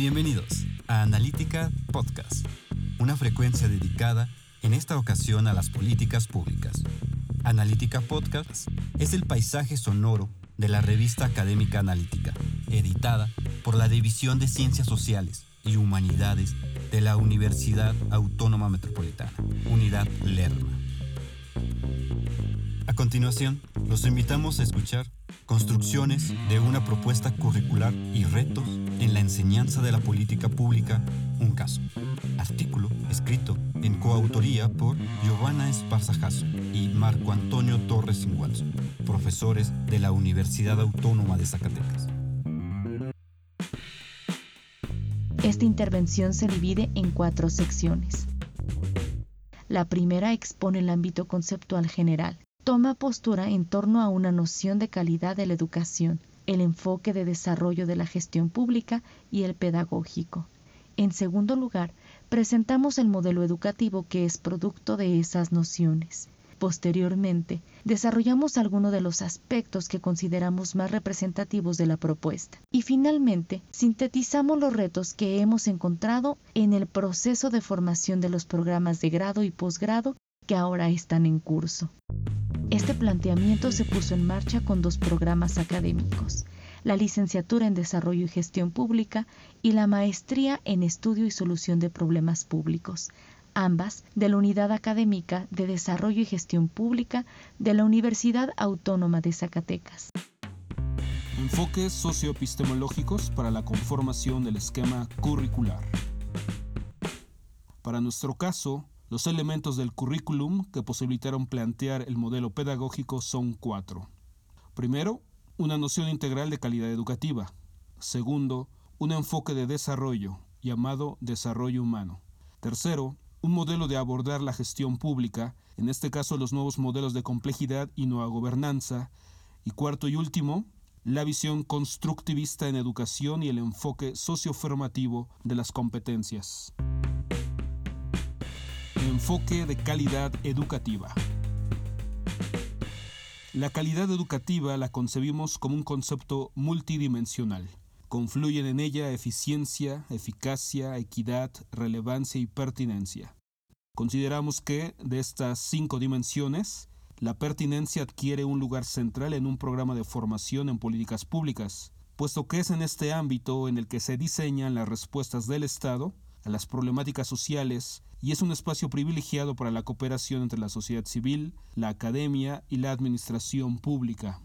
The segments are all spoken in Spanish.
Bienvenidos a Analítica Podcast, una frecuencia dedicada en esta ocasión a las políticas públicas. Analítica Podcast es el paisaje sonoro de la revista académica Analítica, editada por la División de Ciencias Sociales y Humanidades de la Universidad Autónoma Metropolitana, Unidad Lerma. A continuación, los invitamos a escuchar construcciones de una propuesta curricular y retos en la enseñanza de la política pública, un caso. Artículo escrito en coautoría por Giovanna Esparza y Marco Antonio Torres Inguanzo, profesores de la Universidad Autónoma de Zacatecas. Esta intervención se divide en cuatro secciones. La primera expone el ámbito conceptual general. Toma postura en torno a una noción de calidad de la educación, el enfoque de desarrollo de la gestión pública y el pedagógico. En segundo lugar, presentamos el modelo educativo que es producto de esas nociones. Posteriormente, desarrollamos algunos de los aspectos que consideramos más representativos de la propuesta. Y finalmente, sintetizamos los retos que hemos encontrado en el proceso de formación de los programas de grado y posgrado que ahora están en curso. Este planteamiento se puso en marcha con dos programas académicos, la licenciatura en Desarrollo y Gestión Pública y la maestría en Estudio y Solución de Problemas Públicos, ambas de la Unidad Académica de Desarrollo y Gestión Pública de la Universidad Autónoma de Zacatecas. Enfoques socioepistemológicos para la conformación del esquema curricular. Para nuestro caso, los elementos del currículum que posibilitaron plantear el modelo pedagógico son cuatro. Primero, una noción integral de calidad educativa. Segundo, un enfoque de desarrollo, llamado desarrollo humano. Tercero, un modelo de abordar la gestión pública, en este caso los nuevos modelos de complejidad y nueva gobernanza. Y cuarto y último, la visión constructivista en educación y el enfoque socioformativo de las competencias. Enfoque de calidad educativa. La calidad educativa la concebimos como un concepto multidimensional Confluyen en ella eficiencia, eficacia, equidad, relevancia y pertinencia. Consideramos que, de estas cinco dimensiones, la pertinencia adquiere un lugar central en un programa de formación en políticas públicas, puesto que es en este ámbito en el que se diseñan las respuestas del Estado a las problemáticas sociales y es un espacio privilegiado para la cooperación entre la sociedad civil, la academia y la administración pública.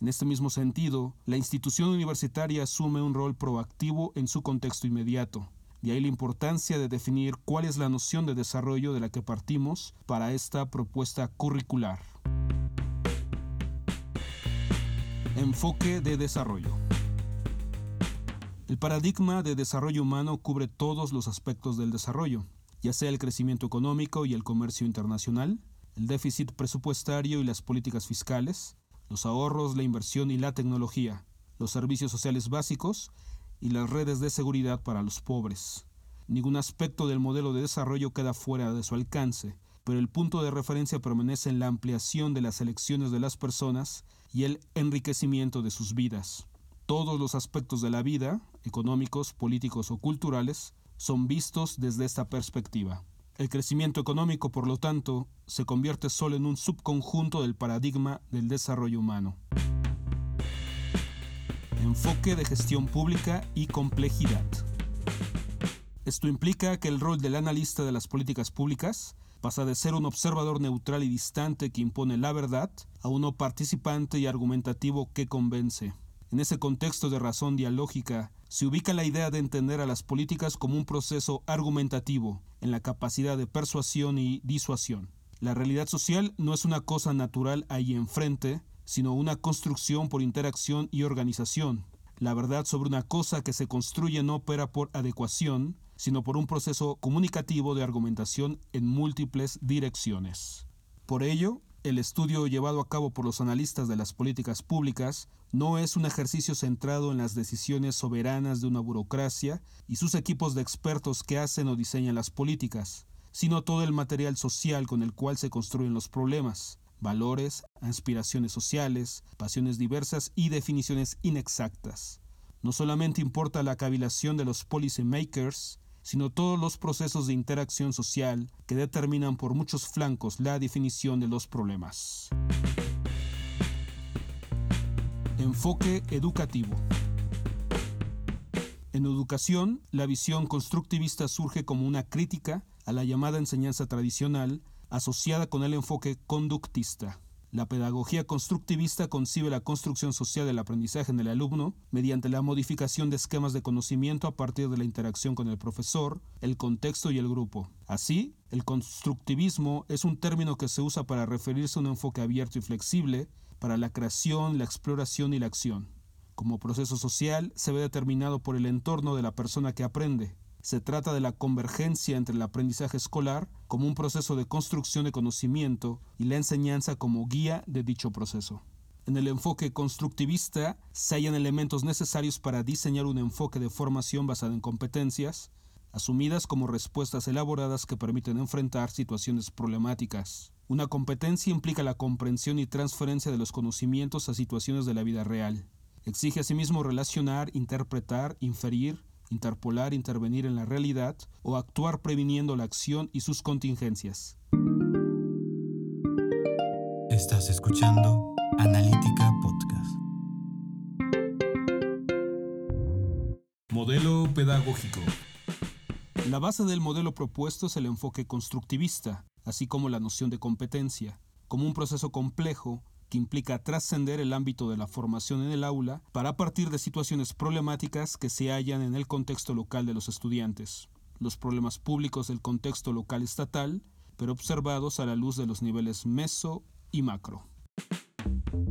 En este mismo sentido, la institución universitaria asume un rol proactivo en su contexto inmediato. De ahí la importancia de definir cuál es la noción de desarrollo de la que partimos para esta propuesta curricular. Enfoque de desarrollo. El paradigma de desarrollo humano cubre todos los aspectos del desarrollo, ya sea el crecimiento económico y el comercio internacional, el déficit presupuestario y las políticas fiscales, los ahorros, la inversión y la tecnología, los servicios sociales básicos y las redes de seguridad para los pobres. Ningún aspecto del modelo de desarrollo queda fuera de su alcance, pero el punto de referencia permanece en la ampliación de las elecciones de las personas y el enriquecimiento de sus vidas. Todos los aspectos de la vida, económicos, políticos o culturales, son vistos desde esta perspectiva. El crecimiento económico, por lo tanto, se convierte solo en un subconjunto del paradigma del desarrollo humano. Enfoque de gestión pública y complejidad. Esto implica que el rol del analista de las políticas públicas pasa de ser un observador neutral y distante que impone la verdad a uno participante y argumentativo que convence. En ese contexto de razón dialógica se ubica la idea de entender a las políticas como un proceso argumentativo en la capacidad de persuasión y disuasión. La realidad social no es una cosa natural ahí enfrente, sino una construcción por interacción y organización. La verdad sobre una cosa que se construye no opera por adecuación, sino por un proceso comunicativo de argumentación en múltiples direcciones. Por ello, el estudio llevado a cabo por los analistas de las políticas públicas no es un ejercicio centrado en las decisiones soberanas de una burocracia y sus equipos de expertos que hacen o diseñan las políticas, sino todo el material social con el cual se construyen los problemas, valores, aspiraciones sociales, pasiones diversas y definiciones inexactas. No solamente importa la cavilación de los policy makers, sino todos los procesos de interacción social que determinan por muchos flancos la definición de los problemas. Enfoque educativo. En educación, la visión constructivista surge como una crítica a la llamada enseñanza tradicional asociada con el enfoque conductista. La pedagogía constructivista concibe la construcción social del aprendizaje en el alumno mediante la modificación de esquemas de conocimiento a partir de la interacción con el profesor, el contexto y el grupo. Así, el constructivismo es un término que se usa para referirse a un enfoque abierto y flexible para la creación, la exploración y la acción. Como proceso social, se ve determinado por el entorno de la persona que aprende, se trata de la convergencia entre el aprendizaje escolar como un proceso de construcción de conocimiento y la enseñanza como guía de dicho proceso. En el enfoque constructivista se hallan elementos necesarios para diseñar un enfoque de formación basado en competencias, asumidas como respuestas elaboradas que permiten enfrentar situaciones problemáticas. Una competencia implica la comprensión y transferencia de los conocimientos a situaciones de la vida real. Exige asimismo relacionar, interpretar, inferir, interpolar, intervenir en la realidad o actuar previniendo la acción y sus contingencias. Estás escuchando Analítica Podcast. Modelo pedagógico. La base del modelo propuesto es el enfoque constructivista, así como la noción de competencia, como un proceso complejo que implica trascender el ámbito de la formación en el aula para partir de situaciones problemáticas que se hallan en el contexto local de los estudiantes, los problemas públicos del contexto local estatal, pero observados a la luz de los niveles meso y macro.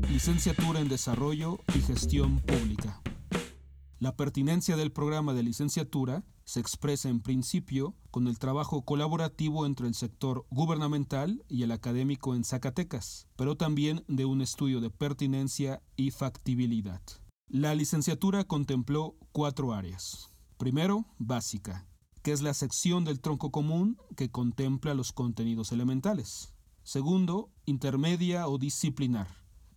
Licenciatura en Desarrollo y Gestión Pública. La pertinencia del programa de licenciatura se expresa en principio con el trabajo colaborativo entre el sector gubernamental y el académico en Zacatecas, pero también de un estudio de pertinencia y factibilidad. La licenciatura contempló cuatro áreas. Primero, básica, que es la sección del tronco común que contempla los contenidos elementales. Segundo, intermedia o disciplinar,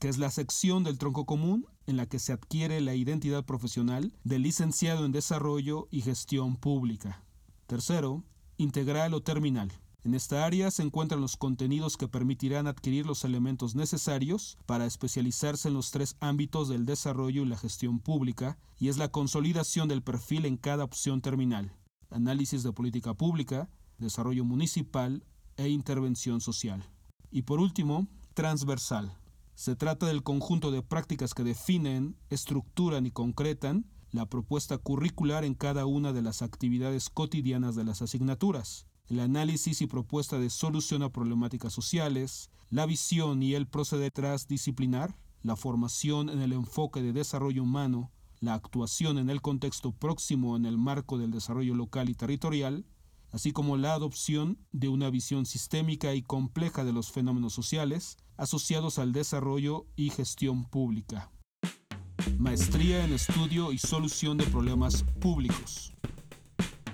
que es la sección del tronco común en la que se adquiere la identidad profesional del licenciado en Desarrollo y Gestión Pública. Tercero, integral o terminal. En esta área se encuentran los contenidos que permitirán adquirir los elementos necesarios para especializarse en los tres ámbitos del desarrollo y la gestión pública, y es la consolidación del perfil en cada opción terminal, análisis de política pública, desarrollo municipal e intervención social. Y por último, transversal, se trata del conjunto de prácticas que definen, estructuran y concretan la propuesta curricular en cada una de las actividades cotidianas de las asignaturas, el análisis y propuesta de solución a problemáticas sociales, la visión y el proceder transdisciplinar, la formación en el enfoque de desarrollo humano, la actuación en el contexto próximo en el marco del desarrollo local y territorial, así como la adopción de una visión sistémica y compleja de los fenómenos sociales asociados al desarrollo y gestión pública. Maestría en Estudio y Solución de Problemas Públicos.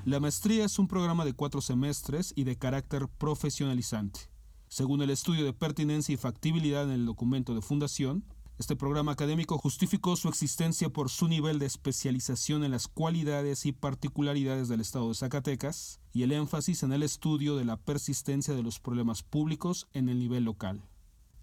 La maestría es un programa de cuatro semestres y de carácter profesionalizante. Según el estudio de pertinencia y factibilidad en el documento de fundación, este programa académico justificó su existencia por su nivel de especialización en las cualidades y particularidades del Estado de Zacatecas y el énfasis en el estudio de la persistencia de los problemas públicos en el nivel local.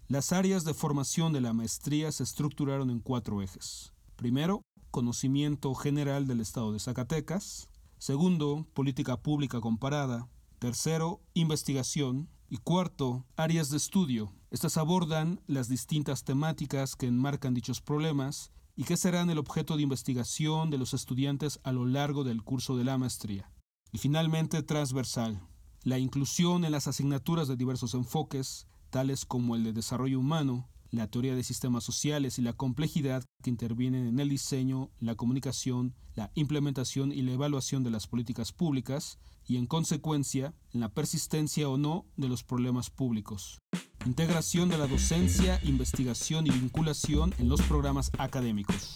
Las áreas de formación de la maestría se estructuraron en cuatro ejes. Primero, conocimiento general del Estado de Zacatecas. Segundo, política pública comparada. Tercero, investigación. Y cuarto, áreas de estudio. Estas abordan las distintas temáticas que enmarcan dichos problemas y que serán el objeto de investigación de los estudiantes a lo largo del curso de la maestría. Y finalmente, transversal. La inclusión en las asignaturas de diversos enfoques, tales como el de desarrollo humano, la teoría de sistemas sociales y la complejidad que intervienen en el diseño, la comunicación, la implementación y la evaluación de las políticas públicas y, en consecuencia, en la persistencia o no de los problemas públicos. Integración de la docencia, investigación y vinculación en los programas académicos.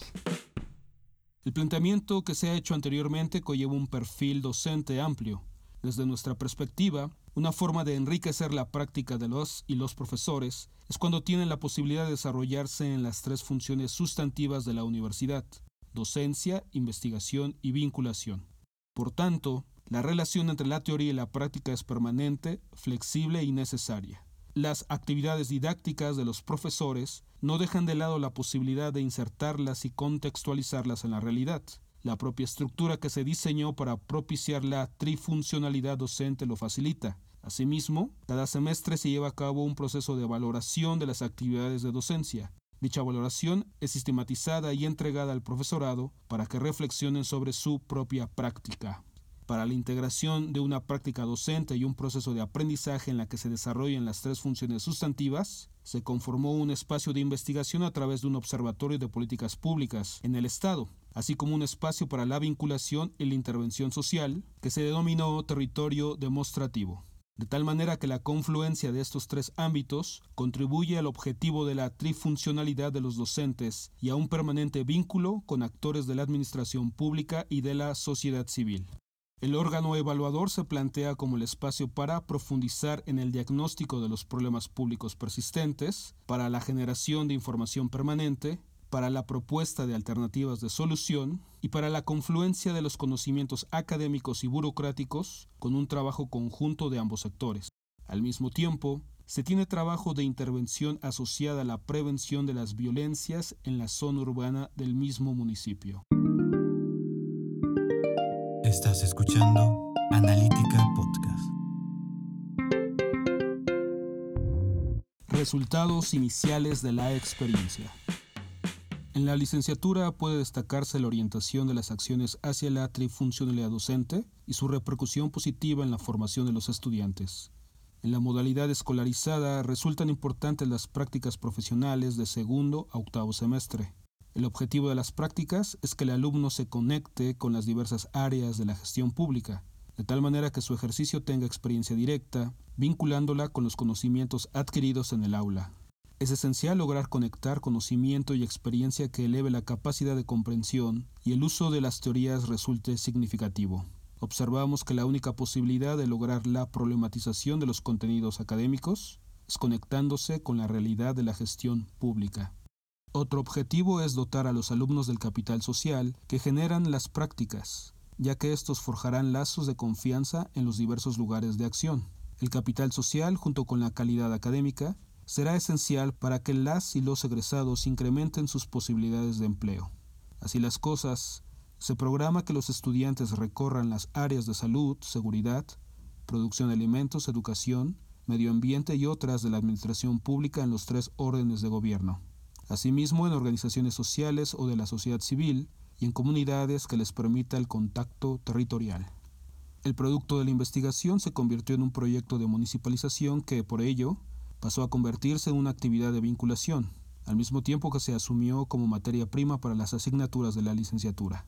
El planteamiento que se ha hecho anteriormente conlleva un perfil docente amplio. Desde nuestra perspectiva, una forma de enriquecer la práctica de los y los profesores es cuando tienen la posibilidad de desarrollarse en las tres funciones sustantivas de la universidad, docencia, investigación y vinculación. Por tanto, la relación entre la teoría y la práctica es permanente, flexible y necesaria. Las actividades didácticas de los profesores no dejan de lado la posibilidad de insertarlas y contextualizarlas en la realidad. La propia estructura que se diseñó para propiciar la trifuncionalidad docente lo facilita. Asimismo, cada semestre se lleva a cabo un proceso de valoración de las actividades de docencia. Dicha valoración es sistematizada y entregada al profesorado para que reflexionen sobre su propia práctica. Para la integración de una práctica docente y un proceso de aprendizaje en la que se desarrollen las tres funciones sustantivas, se conformó un espacio de investigación a través de un observatorio de políticas públicas en el Estado, así como un espacio para la vinculación y la intervención social, que se denominó territorio demostrativo de tal manera que la confluencia de estos tres ámbitos contribuye al objetivo de la trifuncionalidad de los docentes y a un permanente vínculo con actores de la administración pública y de la sociedad civil. El órgano evaluador se plantea como el espacio para profundizar en el diagnóstico de los problemas públicos persistentes, para la generación de información permanente, para la propuesta de alternativas de solución y para la confluencia de los conocimientos académicos y burocráticos con un trabajo conjunto de ambos sectores. Al mismo tiempo, se tiene trabajo de intervención asociada a la prevención de las violencias en la zona urbana del mismo municipio. Estás escuchando Analítica Podcast. Resultados iniciales de la experiencia. En la licenciatura puede destacarse la orientación de las acciones hacia la trifuncionalidad docente y su repercusión positiva en la formación de los estudiantes. En la modalidad escolarizada resultan importantes las prácticas profesionales de segundo a octavo semestre. El objetivo de las prácticas es que el alumno se conecte con las diversas áreas de la gestión pública, de tal manera que su ejercicio tenga experiencia directa, vinculándola con los conocimientos adquiridos en el aula. Es esencial lograr conectar conocimiento y experiencia que eleve la capacidad de comprensión y el uso de las teorías resulte significativo. Observamos que la única posibilidad de lograr la problematización de los contenidos académicos es conectándose con la realidad de la gestión pública. Otro objetivo es dotar a los alumnos del capital social que generan las prácticas, ya que estos forjarán lazos de confianza en los diversos lugares de acción. El capital social, junto con la calidad académica, será esencial para que las y los egresados incrementen sus posibilidades de empleo. Así las cosas, se programa que los estudiantes recorran las áreas de salud, seguridad, producción de alimentos, educación, medio ambiente y otras de la administración pública en los tres órdenes de gobierno. Asimismo, en organizaciones sociales o de la sociedad civil y en comunidades que les permita el contacto territorial. El producto de la investigación se convirtió en un proyecto de municipalización que, por ello, pasó a convertirse en una actividad de vinculación, al mismo tiempo que se asumió como materia prima para las asignaturas de la licenciatura.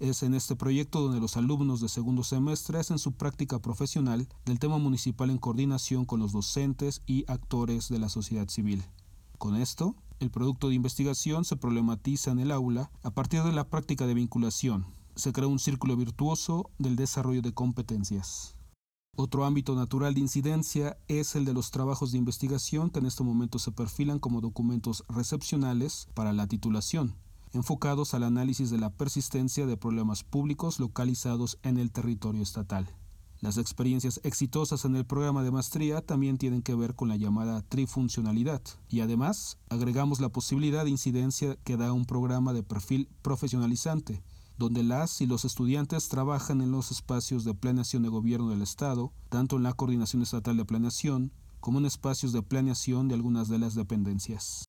Es en este proyecto donde los alumnos de segundo semestre hacen su práctica profesional del tema municipal en coordinación con los docentes y actores de la sociedad civil. Con esto, el producto de investigación se problematiza en el aula a partir de la práctica de vinculación. Se crea un círculo virtuoso del desarrollo de competencias. Otro ámbito natural de incidencia es el de los trabajos de investigación que en este momento se perfilan como documentos recepcionales para la titulación, enfocados al análisis de la persistencia de problemas públicos localizados en el territorio estatal. Las experiencias exitosas en el programa de maestría también tienen que ver con la llamada trifuncionalidad y además agregamos la posibilidad de incidencia que da un programa de perfil profesionalizante, donde las y los estudiantes trabajan en los espacios de planeación de gobierno del Estado, tanto en la Coordinación Estatal de Planeación como en espacios de planeación de algunas de las dependencias.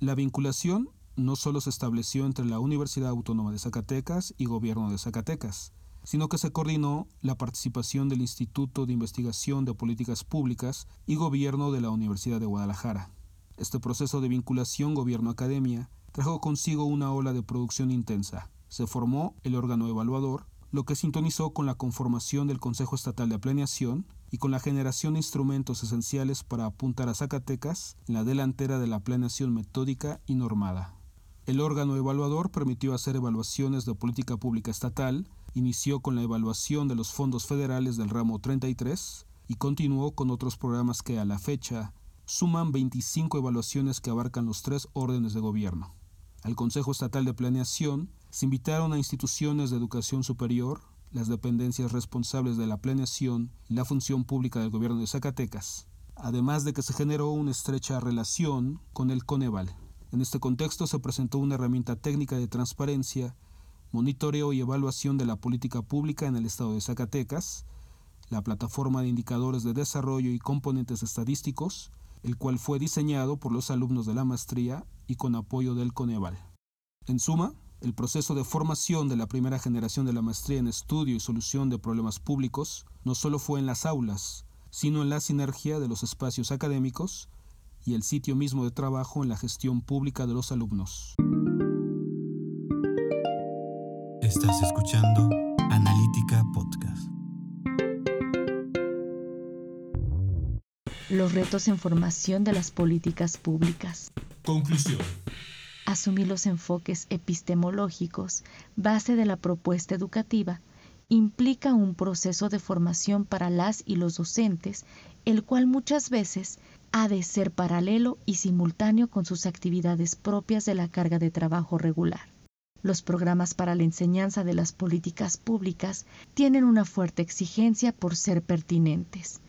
La vinculación no solo se estableció entre la Universidad Autónoma de Zacatecas y Gobierno de Zacatecas, sino que se coordinó la participación del Instituto de Investigación de Políticas Públicas y Gobierno de la Universidad de Guadalajara. Este proceso de vinculación gobierno-academia trajo consigo una ola de producción intensa, se formó el órgano evaluador, lo que sintonizó con la conformación del Consejo Estatal de Planeación y con la generación de instrumentos esenciales para apuntar a Zacatecas en la delantera de la planeación metódica y normada. El órgano evaluador permitió hacer evaluaciones de política pública estatal, inició con la evaluación de los fondos federales del ramo 33 y continuó con otros programas que a la fecha suman 25 evaluaciones que abarcan los tres órdenes de gobierno. Al Consejo Estatal de Planeación Se invitaron a instituciones de educación superior, las dependencias responsables de la planeación y la función pública del gobierno de Zacatecas, además de que se generó una estrecha relación con el Coneval. En este contexto se presentó una herramienta técnica de transparencia, monitoreo y evaluación de la política pública en el estado de Zacatecas, la plataforma de indicadores de desarrollo y componentes estadísticos, el cual fue diseñado por los alumnos de la maestría y con apoyo del Coneval. En suma, el proceso de formación de la primera generación de la maestría en estudio y solución de problemas públicos no solo fue en las aulas, sino en la sinergia de los espacios académicos y el sitio mismo de trabajo en la gestión pública de los alumnos. Estás escuchando Analítica Podcast. Los retos en formación de las políticas públicas. Conclusión. Asumir los enfoques epistemológicos, base de la propuesta educativa, implica un proceso de formación para las y los docentes, el cual muchas veces ha de ser paralelo y simultáneo con sus actividades propias de la carga de trabajo regular. Los programas para la enseñanza de las políticas públicas tienen una fuerte exigencia por ser pertinentes.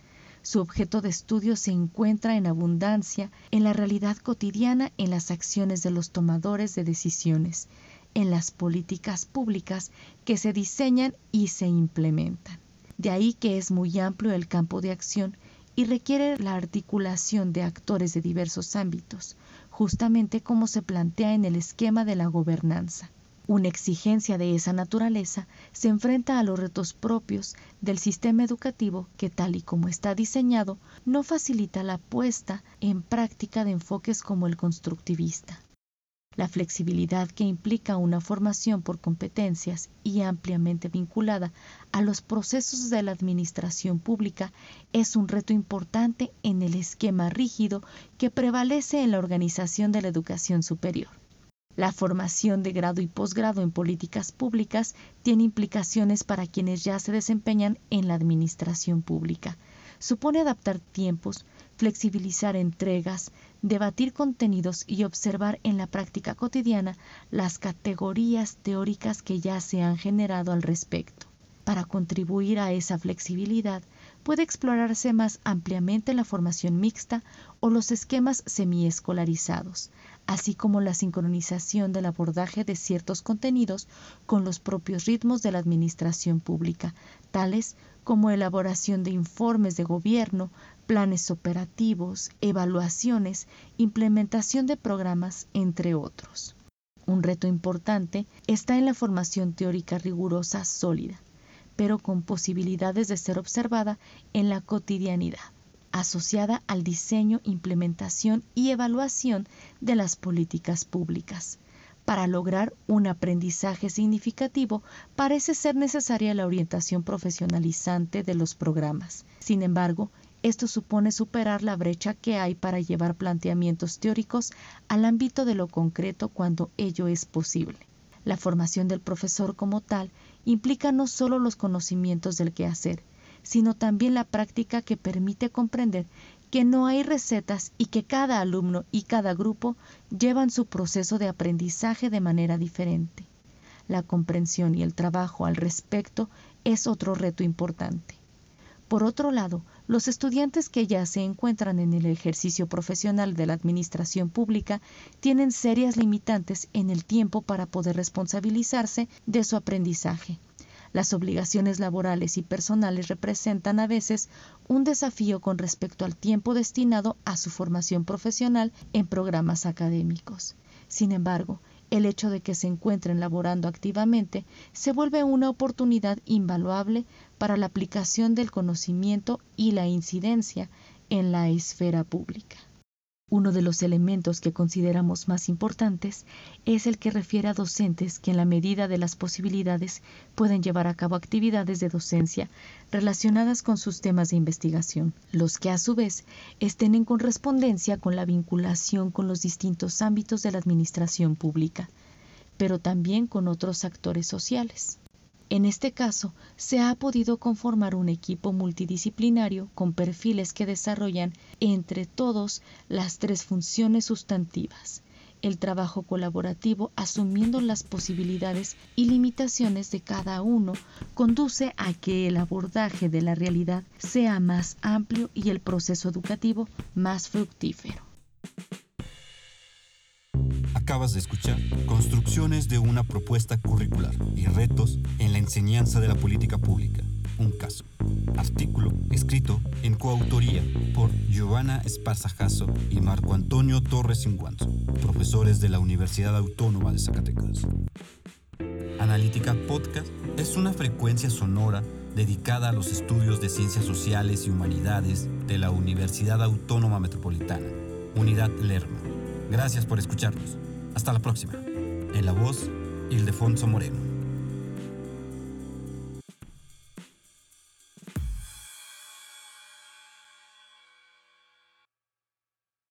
Su objeto de estudio se encuentra en abundancia en la realidad cotidiana en las acciones de los tomadores de decisiones, en las políticas públicas que se diseñan y se implementan. De ahí que es muy amplio el campo de acción y requiere la articulación de actores de diversos ámbitos, justamente como se plantea en el esquema de la gobernanza. Una exigencia de esa naturaleza se enfrenta a los retos propios del sistema educativo que tal y como está diseñado no facilita la puesta en práctica de enfoques como el constructivista. La flexibilidad que implica una formación por competencias y ampliamente vinculada a los procesos de la administración pública es un reto importante en el esquema rígido que prevalece en la organización de la educación superior. La formación de grado y posgrado en políticas públicas tiene implicaciones para quienes ya se desempeñan en la administración pública. Supone adaptar tiempos, flexibilizar entregas, debatir contenidos y observar en la práctica cotidiana las categorías teóricas que ya se han generado al respecto. Para contribuir a esa flexibilidad, puede explorarse más ampliamente la formación mixta o los esquemas semiescolarizados, así como la sincronización del abordaje de ciertos contenidos con los propios ritmos de la administración pública, tales como elaboración de informes de gobierno, planes operativos, evaluaciones, implementación de programas, entre otros. Un reto importante está en la formación teórica rigurosa sólida, pero con posibilidades de ser observada en la cotidianidad asociada al diseño, implementación y evaluación de las políticas públicas. Para lograr un aprendizaje significativo parece ser necesaria la orientación profesionalizante de los programas. Sin embargo, esto supone superar la brecha que hay para llevar planteamientos teóricos al ámbito de lo concreto cuando ello es posible. La formación del profesor como tal implica no solo los conocimientos del quehacer, sino también la práctica que permite comprender que no hay recetas y que cada alumno y cada grupo llevan su proceso de aprendizaje de manera diferente. La comprensión y el trabajo al respecto es otro reto importante. Por otro lado, los estudiantes que ya se encuentran en el ejercicio profesional de la administración pública tienen serias limitantes en el tiempo para poder responsabilizarse de su aprendizaje. Las obligaciones laborales y personales representan a veces un desafío con respecto al tiempo destinado a su formación profesional en programas académicos. Sin embargo, el hecho de que se encuentren laborando activamente se vuelve una oportunidad invaluable para la aplicación del conocimiento y la incidencia en la esfera pública. Uno de los elementos que consideramos más importantes es el que refiere a docentes que en la medida de las posibilidades pueden llevar a cabo actividades de docencia relacionadas con sus temas de investigación, los que a su vez estén en correspondencia con la vinculación con los distintos ámbitos de la administración pública, pero también con otros actores sociales. En este caso, se ha podido conformar un equipo multidisciplinario con perfiles que desarrollan entre todos las tres funciones sustantivas, el trabajo colaborativo, asumiendo las posibilidades y limitaciones de cada uno, conduce a que el abordaje de la realidad sea más amplio y el proceso educativo más fructífero. Acabas de escuchar Construcciones de una propuesta curricular y retos en la enseñanza de la política pública. Un caso. Artículo escrito en coautoría por Giovanna Esparzajazo y Marco Antonio Torres Inguanzo, profesores de la Universidad Autónoma de Zacatecas. Analítica Podcast es una frecuencia sonora dedicada a los estudios de ciencias sociales y humanidades de la Universidad Autónoma Metropolitana, Unidad Lerma. Gracias por escucharnos. Hasta la próxima. En la voz, Ildefonso Moreno.